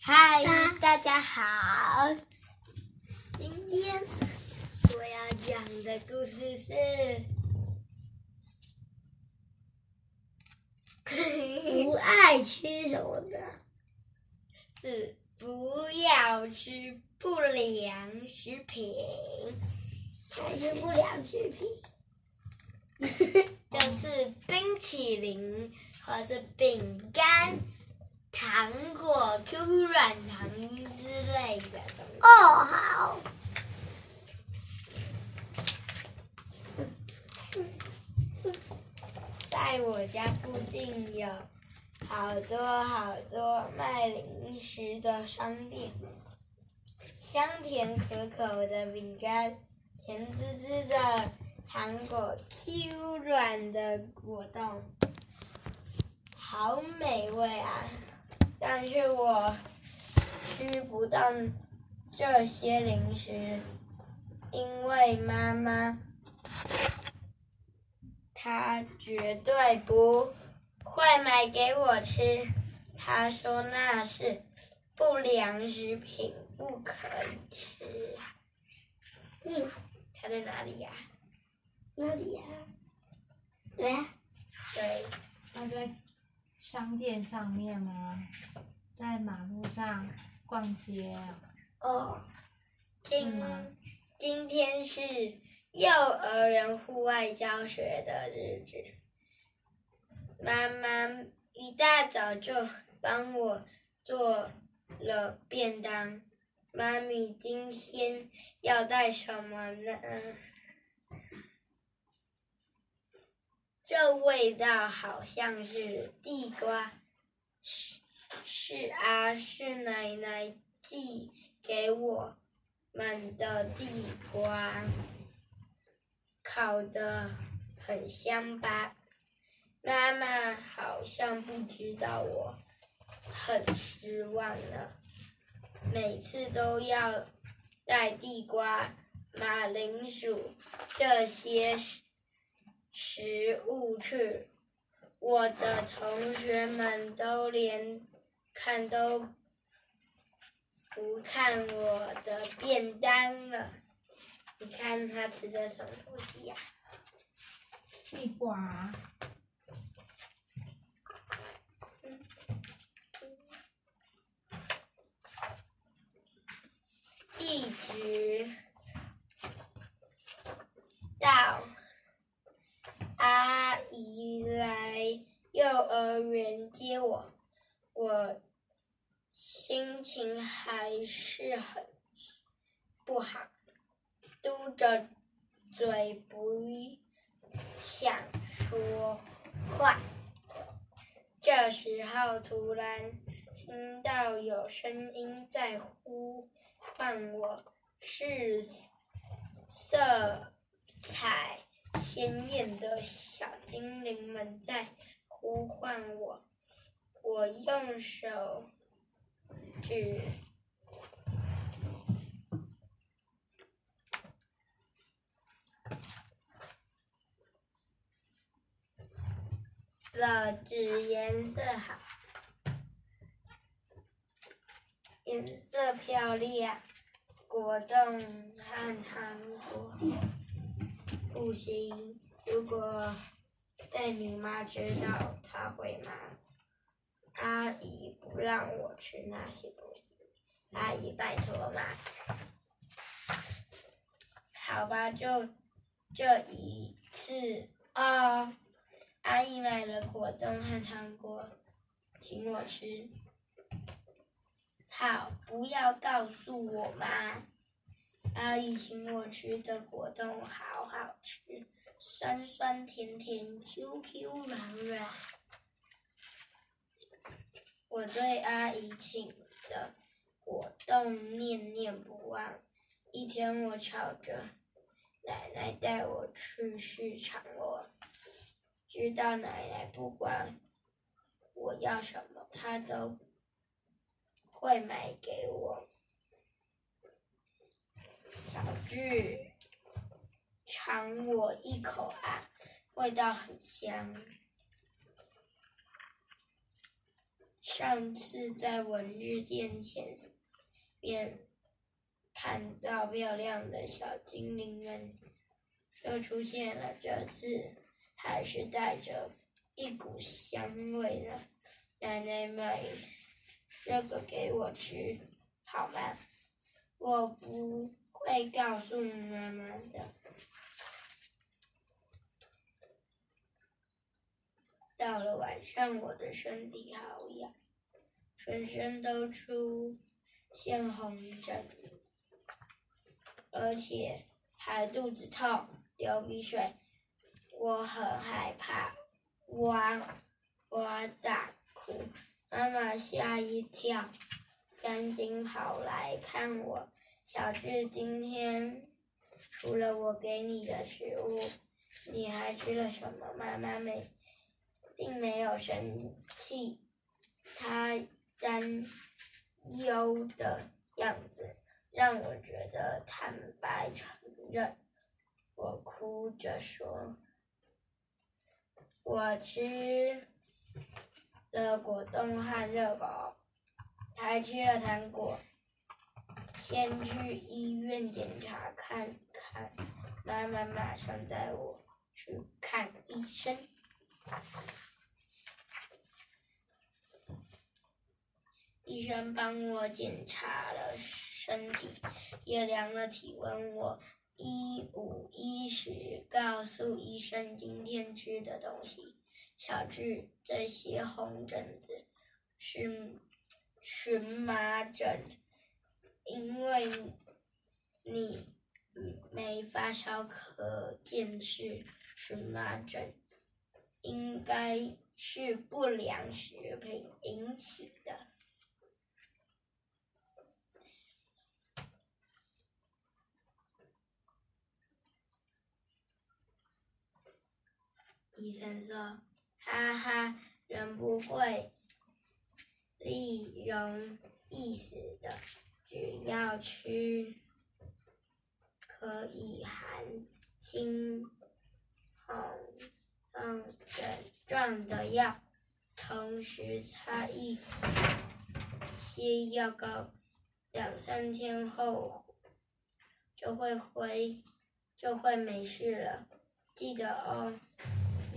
嗨，大家好。今天我要讲的故事是不爱吃什么的？是不要吃不良食品，还是不良食品？就是冰淇淋或是饼干、糖果、QQ 软糖之类的东西。哦，好。在我家附近有好多好多卖零食的商店，香甜可口的饼干，甜滋滋的糖果，Q 软的果冻，好美味啊！但是我吃不到这些零食，因为妈妈。她绝对不会买给我吃。她说那是不良食品，不可以吃。嗯，他在哪里呀？哪里呀？对呀。对。他在商店上面吗？在马路上逛街。哦。今今天是。幼儿园户外教学的日子，妈妈一大早就帮我做了便当。妈咪今天要带什么呢？这味道好像是地瓜。是是啊，是奶奶寄给我们的地瓜。烤的很香吧？妈妈好像不知道我很失望了。每次都要带地瓜、马铃薯这些食物去，我的同学们都连看都不看我的便当了。你看他吃的什么东西呀？地瓜。一直到阿姨来幼儿园接我，我心情还是很不好。嘟着嘴不想说话，这时候突然听到有声音在呼唤我，是色彩鲜艳的小精灵们在呼唤我。我用手指。了指颜色好，颜色漂亮，果冻和糖果不行。如果被你妈知道，她会骂阿姨不让我吃那些东西。阿姨，拜托嘛，好吧，就这一次啊。阿姨买了果冻和糖果，请我吃。好，不要告诉我妈。阿姨请我吃的果冻好好吃，酸酸甜甜，Q Q 软软。我对阿姨请的果冻念念不忘。一天，我吵着奶奶带我去市场了。知道奶奶不管我要什么，她都会买给我。小智，尝我一口啊，味道很香。上次在文日店前面看到漂亮的小精灵们又出现了，这次还是带着一股香味的。奶奶买这个给我吃，好吗？我不会告诉妈妈的。到了晚上，我的身体好痒，全身都出现红疹，而且还肚子痛、流鼻水。我很害怕，哇哇大哭。妈妈吓一跳，赶紧跑来看我。小智，今天除了我给你的食物，你还吃了什么？妈妈没。并没有生气，他担忧的样子让我觉得坦白承认。我哭着说：“我吃了果冻和热狗，还吃了糖果。先去医院检查看看。”妈妈马上带我去看医生。医生帮我检查了身体，也量了体温。我一五一十告诉医生今天吃的东西。小智，这些红疹子是荨麻疹，因为你没发烧，可见是荨麻疹，应该是不良食品引起的。医生说：“哈哈，人不会利容易死的，只要吃可以含轻红症状的药，同时擦一些药膏，两三天后就会回就会没事了。记得哦。”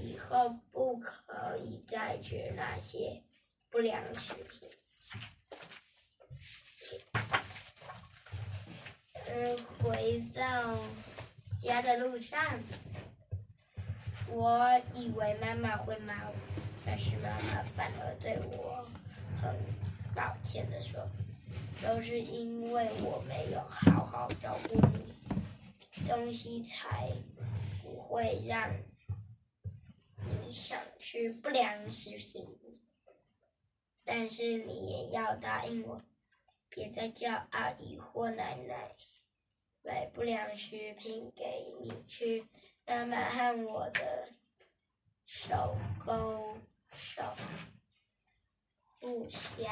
以后不可以再吃那些不良食品。嗯，回到家的路上，我以为妈妈会骂我，但是妈妈反而对我很抱歉的说：“都是因为我没有好好照顾你，东西才不会让。”你想吃不良食品，但是你也要答应我，别再叫阿姨或奶奶买不良食品给你吃。妈妈和我的手勾手，互相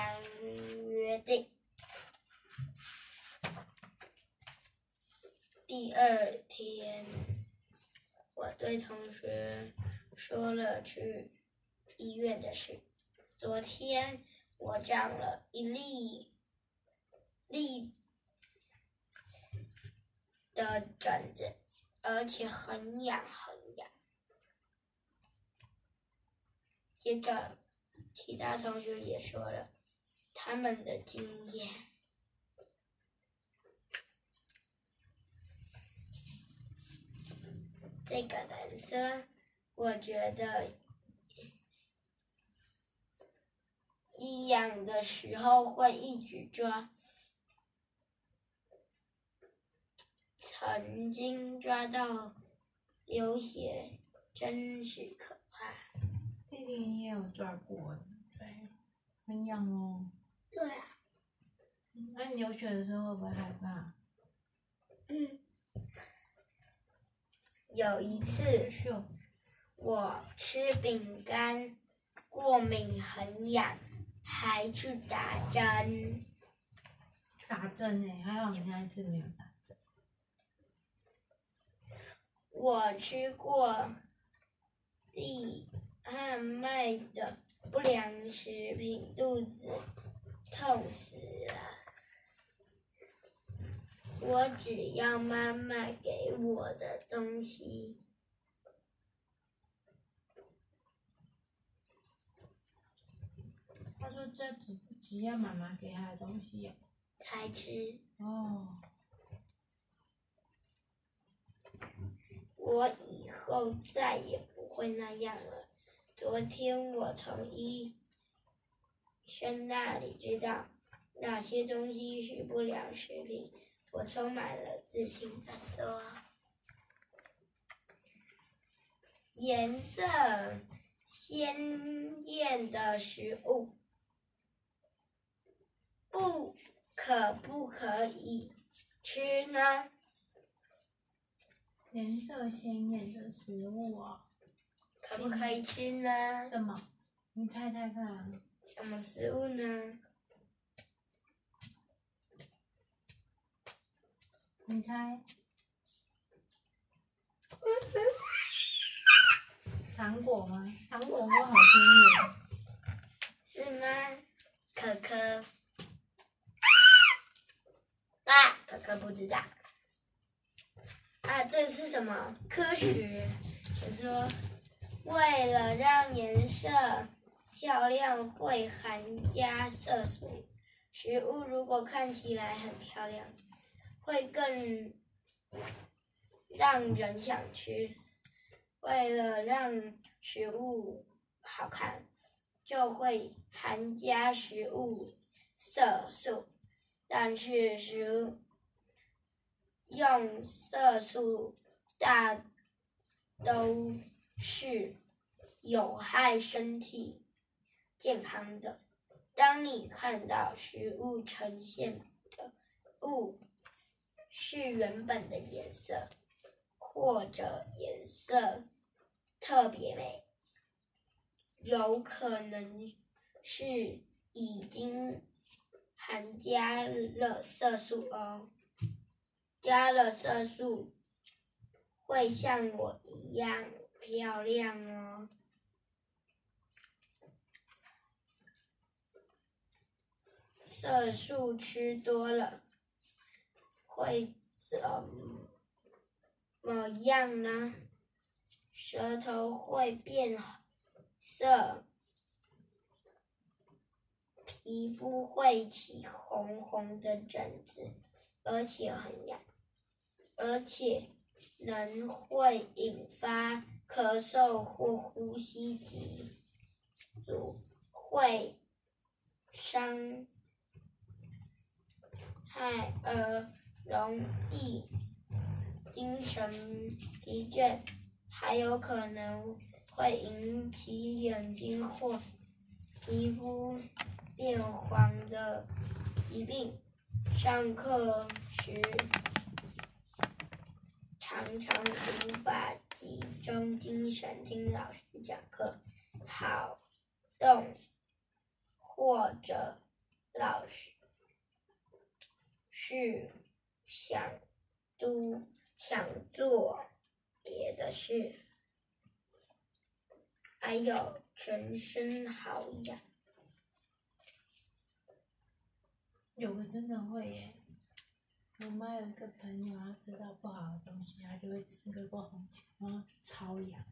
约定。第二天，我对同学。说了去医院的事。昨天我长了一粒粒的疹子，而且很痒很痒。接着，其他同学也说了他们的经验。这个男生。我觉得，一痒的时候会一直抓，曾经抓到流血，真是可怕。弟弟你也有抓过，对，很痒哦。对啊。那你流血的时候会不会害怕？嗯。有一次。我吃饼干，过敏很痒，还去打针。打针哎，还好你现在没有打针。我吃过地汉卖的不良食品，肚子痛死了。我只要妈妈给我的东西。他说这只只要妈妈给他的东西哦。才吃。哦，我以后再也不会那样了。昨天我从医生那里知道哪些东西是不良食品，我充满了自信的说：“颜色鲜艳的食物，不可不可以吃呢？”颜色鲜艳的食物哦。可不可以吃呢？什么？你猜猜看。什么食物呢？你猜？糖果吗？糖果都好甜耶。是吗？可可。啊，哥哥不知道。啊，这是什么？科学。我说。为了让颜色漂亮，会含加色素。食物如果看起来很漂亮，会更让人想吃。为了让食物好看，就会含加食物色素。但是食用色素大都。是有害身体健康的。当你看到食物呈现的不是原本的颜色，或者颜色特别美，有可能是已经含加了色素哦。加了色素会像我一样。漂亮哦！色素吃多了会怎么样呢？舌头会变色，皮肤会起红红的疹子，而且很痒，而且能会引发。咳嗽或呼吸急阻会伤害而容易精神疲倦，还有可能会引起眼睛或皮肤变黄的疾病。上课时常常无法。集中精神听老师讲课，好动或者老师是想都想做别的事，还有全身好痒。有个真的会耶。我妈有一个朋友，她知道不好的东西，她就会整个过红起，然后超痒。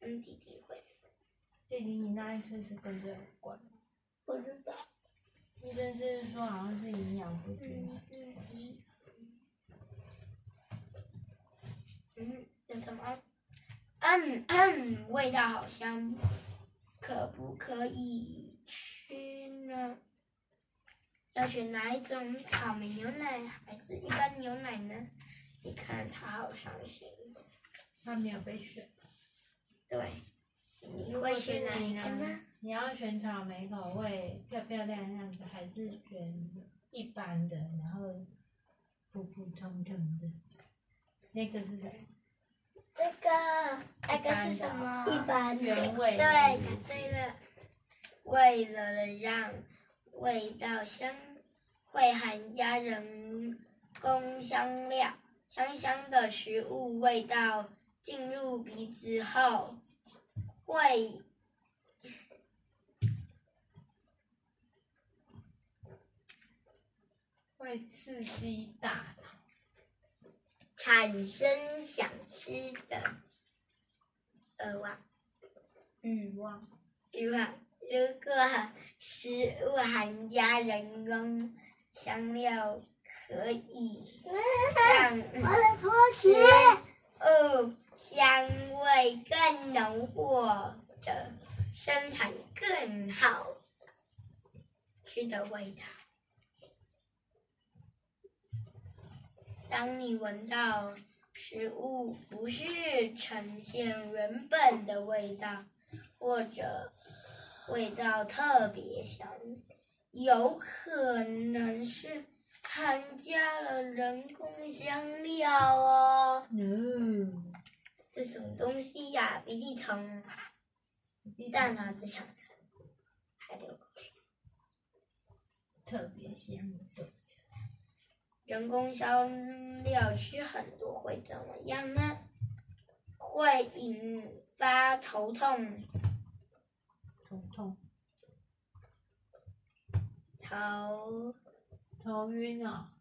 嗯，弟弟会。弟弟，你那一次是跟这有关吗？不知道。医生是说好像是营养不均衡关系。嗯，有什么？嗯嗯，味道好香，可不可以吃呢？要选哪一种草莓牛奶还是一般牛奶呢？你看他好伤心。他没有被选。对。你会选哪一个呢？你要选草莓口味，漂漂亮亮的，还是选一般的，然后普普通通的？那个是什么？这个那个是什么？一般原味。对，对了。为了让味道香。会含加人工香料，香香的食物味道进入鼻子后会会刺激大脑，产生想吃的欲望。欲望。欲望。如果食物含加人工香料，可以让我的拖食鞋。物香味更浓，或者生产更好吃的味道。当你闻到食物不是呈现原本的味道，或者味道特别香，有可能是含加了人工香料哦。嗯，这什么东西呀、鼻涕虫，大脑只想着，还流口水。特别香的。人工香料吃很多会怎么样呢？会引发头痛、头痛、头，头晕啊，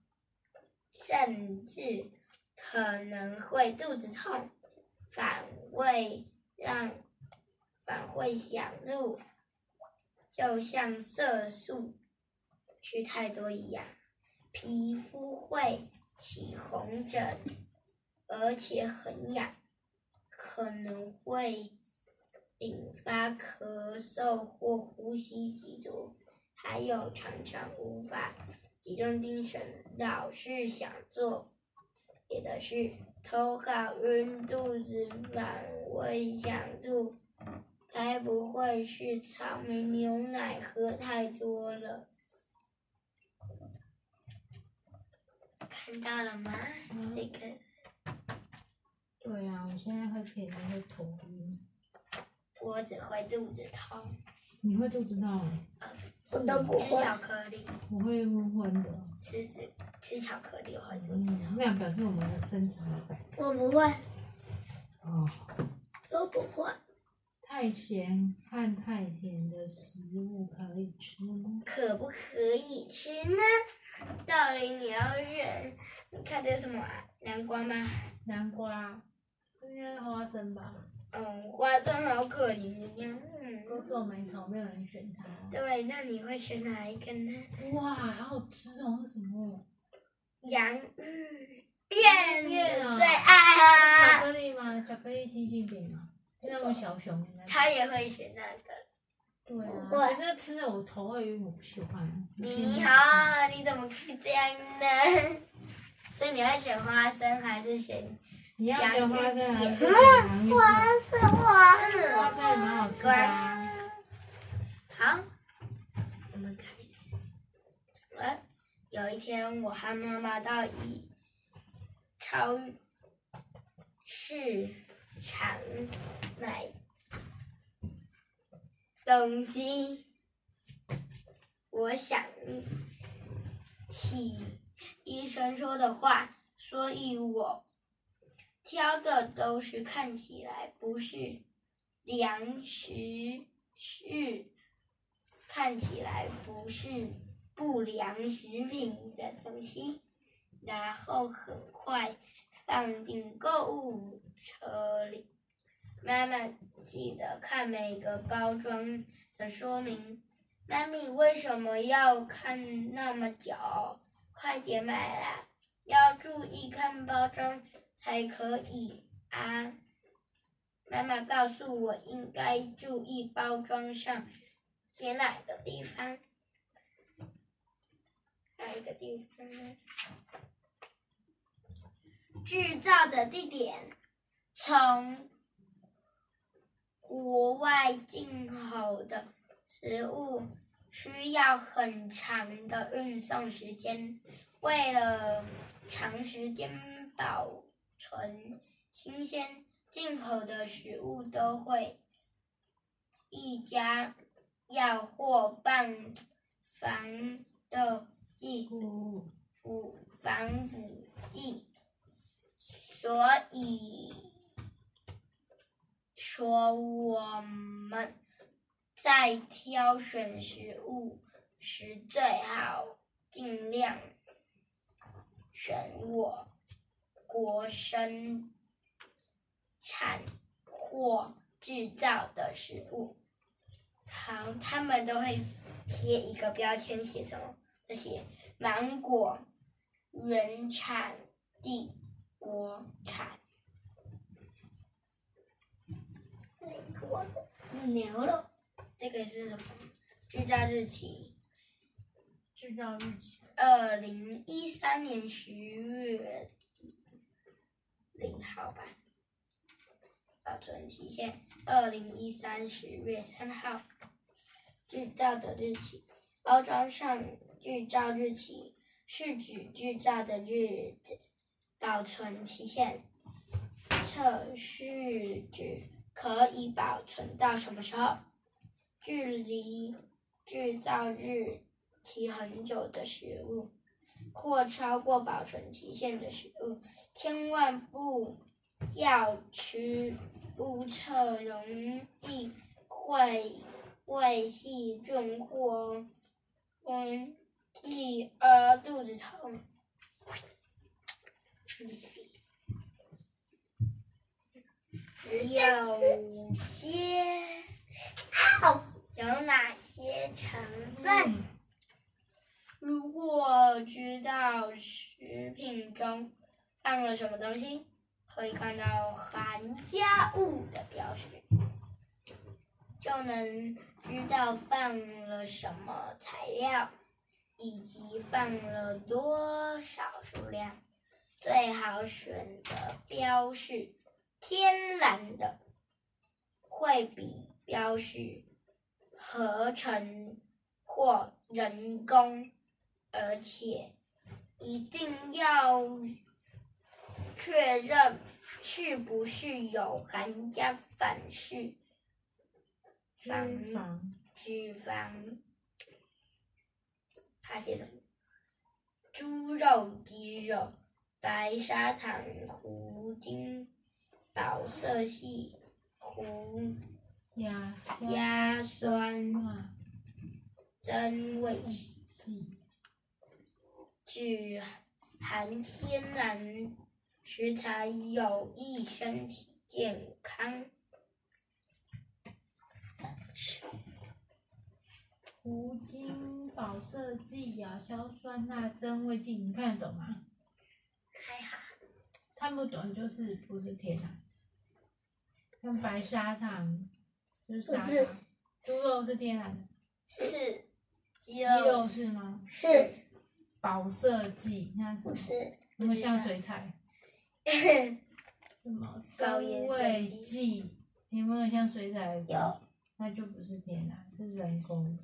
甚至可能会肚子痛，反胃让反胃想入，就像色素吃太多一样，皮肤会起红疹，而且很痒，可能会引发咳嗽或呼吸急促，还有常常无法集中精神，老是想做别的事，头好晕、肚子反胃、想吐，该不会是草莓牛奶喝太多了？看到了吗？嗯这个对啊，我现在喝甜的会头晕。我只会肚子痛，你会肚子痛？我都不吃。巧克力，我会昏昏的。吃吃吃巧克力我会肚子嗯痛。，那样表示我们的身体。我不会，哦，都不会。太咸和太甜的食物可以吃吗？可不可以吃呢？道理你要选，你看这是什么啊？南瓜吗？南瓜，应该是花生吧？嗯，花生好可怜的样。都嗯，皱眉头，没有人选它。对，那你会选哪一个呢？哇，好好吃哦！是什么？洋芋片片啊最爱巧啊！克力吗？巧克力星星饼吗？是那种小熊的那种。他也会选那个。对啊，不会可是吃了我头会晕，我不喜欢。你好，你怎么可以这样呢？所以你会选花生还是选？你要花生还是洋芋洋芋花？生花嗯花生也蛮好吃的啊。好，我们开始。好了，有一天，我和妈妈到一超市场买东西，我想起医生说的话，所以我挑的都是看起来不是粮食，是看起来不是不良食品的东西，然后很快放进购物车里。妈妈记得看每个包装的说明。妈咪为什么要看那么久？快点买啦！要注意看包装才可以啊。妈妈告诉我应该注意包装上写哪个地方，哪一个地方呢？制造的地点，从国外进口的食物需要很长的运送时间，为了长时间保纯新鲜，进口的食物都会一家药或放防的剂腐防腐剂，所以说我们在挑选食物时最好尽量选我。国生产或制造的食物。好，他们都会贴一个标签，写什么？写芒果原产地国产。我的牛肉，这个是什么？制造日期制造日期，二零一三年十月零号吧。保存期限二零一三十月三号。制造的日期，包装上制造日期是指制造的日子。保存期限测试指可以保存到什么时候？距离制造日期很久的食物，或超过保存期限的食物，千万不要吃不测容易会胃细菌或嗯，第二肚子痛。有些有哪些成分？如果知道食品中放了什么东西，可以看到含加物的标识，就能知道放了什么材料以及放了多少数量。最好选的标示天然的，会比标示合成或人工，而且一定要确认是不是有含加反式脂防肪，脂肪。他写什么？猪肉、鸡肉、白砂糖、胡精、保色系、胡亚硝亚酸、钠增味剂，只含天然食材有益身体健康。胡精、保色剂、亚硝酸钠、增味剂，你看得懂吗？还好，看不懂就是不是天然。像白砂糖就是砂糖，猪肉是天然的，是鸡肉是吗？是保色剂那是什么？不是？有没有像水彩？什么增高味剂剂？有没有像水彩？有，那就不是天然，是人工的。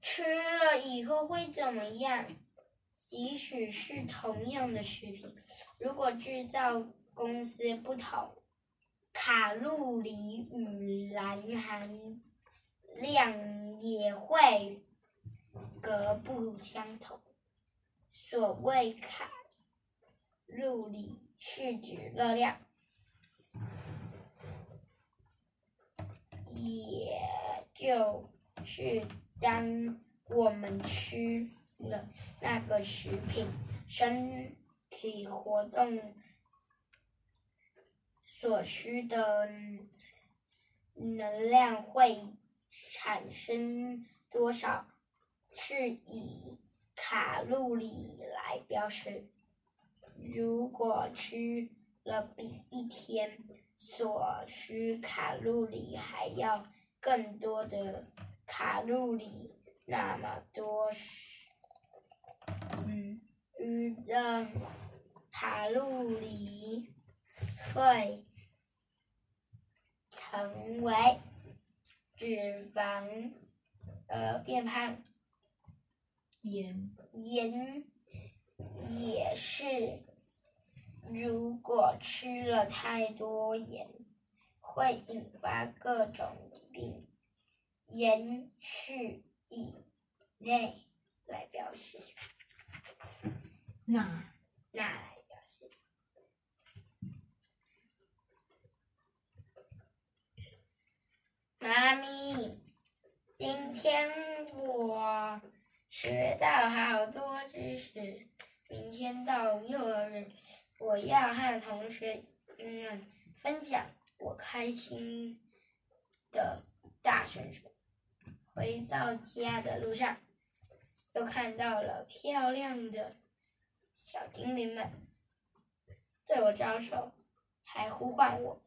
吃了以后会怎么样？即使是同样的食品，如果制造公司不同，卡路里与蓝含量也会各不相同。所谓卡路里是指热量，也就是当我们吃了那个食品，身体活动所需的能量会产生多少，是以卡路里来标示。如果吃了比一天所需卡路里还要更多的卡路里，那么多是嗯，余的卡路里会成为脂肪而变胖。盐盐也是，如果吃了太多盐，会引发各种疾病。盐是以内来表示，钠钠来表示。妈咪，今天我学到好多知识，明天到幼儿园，我要和同学们分享我开心的大声说。回到家的路上，又看到了漂亮的小精灵们，对我招手，还呼唤我，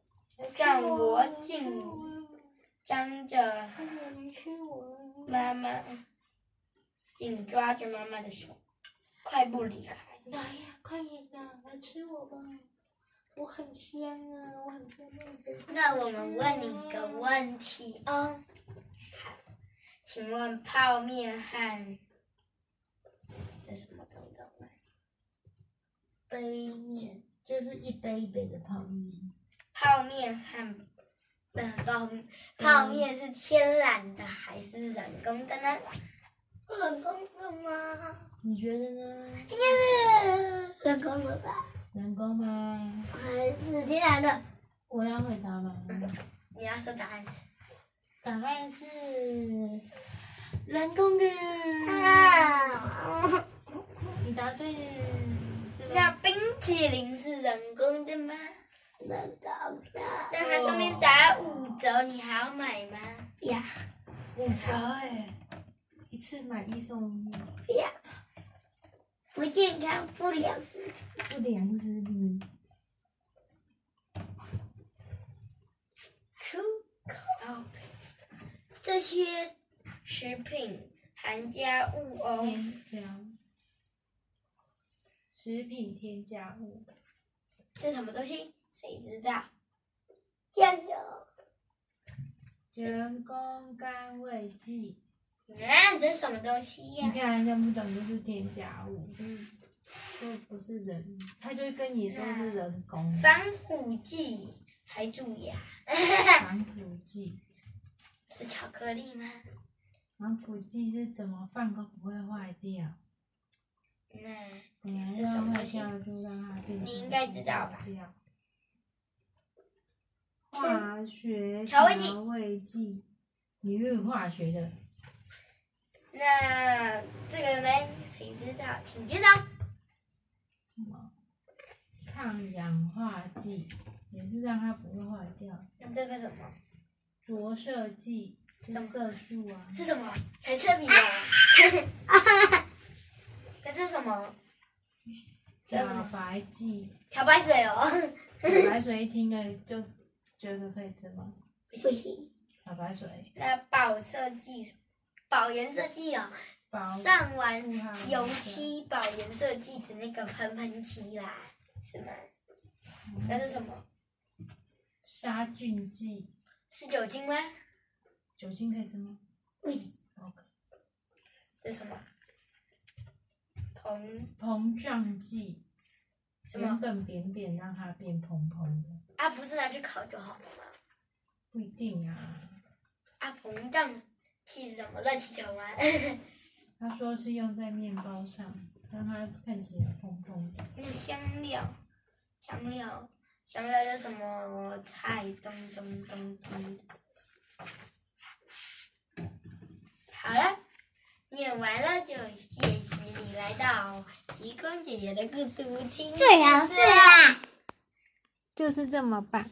让我紧张着妈妈，紧抓着妈妈的手，快步离开。来呀，快点的，来吃我吧！我很香啊，我很漂亮的。那我们问你一个问题哦，好，请问泡面和这什么东东啊？杯面就是一杯一杯的泡面，泡面和呃泡泡面是天然的还是人工的呢？人工的吗？你觉得呢？应该是人工的吧？人工吗？还是天然的？我要回答吗？你要说答案是？答案是人工的。啊！你答对了，是吧？那冰淇淋是人工的吗？人工的。那它上面打五折，你还要买吗？呀五折哎，一次买一送一，呀，不健康不良食品。不良食品。出口，这些食品含加物哦。添加食品添加物，这什么东西？谁知道？酱油人工甘味剂。啊，这是什么东西呀？你看、看认不懂就是添加物，嗯，就不是人，他就会跟你说是人工。防腐剂还蛀牙，防腐剂。是巧克力吗？防腐剂是怎么放都不会坏掉，那本来是要坏什么东西？掉就让它变成你应该知道吧？坏掉。化学调味剂。调味剂，你用化学的，那这个呢？谁知道？请举手。什么抗氧化剂，也是让它不会坏掉。那这个什么？着色剂色素啊，是什么？彩色笔啊？那这是什么？这是什漂？白剂，漂白水哦。漂白水一听了就觉得可以吃吗？不行，漂白水那保色剂，保颜色剂哦。上完油漆保颜色剂的那个喷喷漆啦，是吗？那是什么？杀菌剂，是酒精吗？酒精可以吃吗不行，？OK，这什么？膨膨胀剂，什么原本扁扁让它变蓬蓬的，啊？不是拿去烤就好了吗？不一定啊。啊，膨胀气是什么？热气球吗？他说是用在面包上，让它看起来蓬蓬的。那香料，香料，香料叫什么菜？咚咚咚咚的。好了，念完了就谢谢你来到极光姐姐的故事屋听。最好是啊。就是这么棒。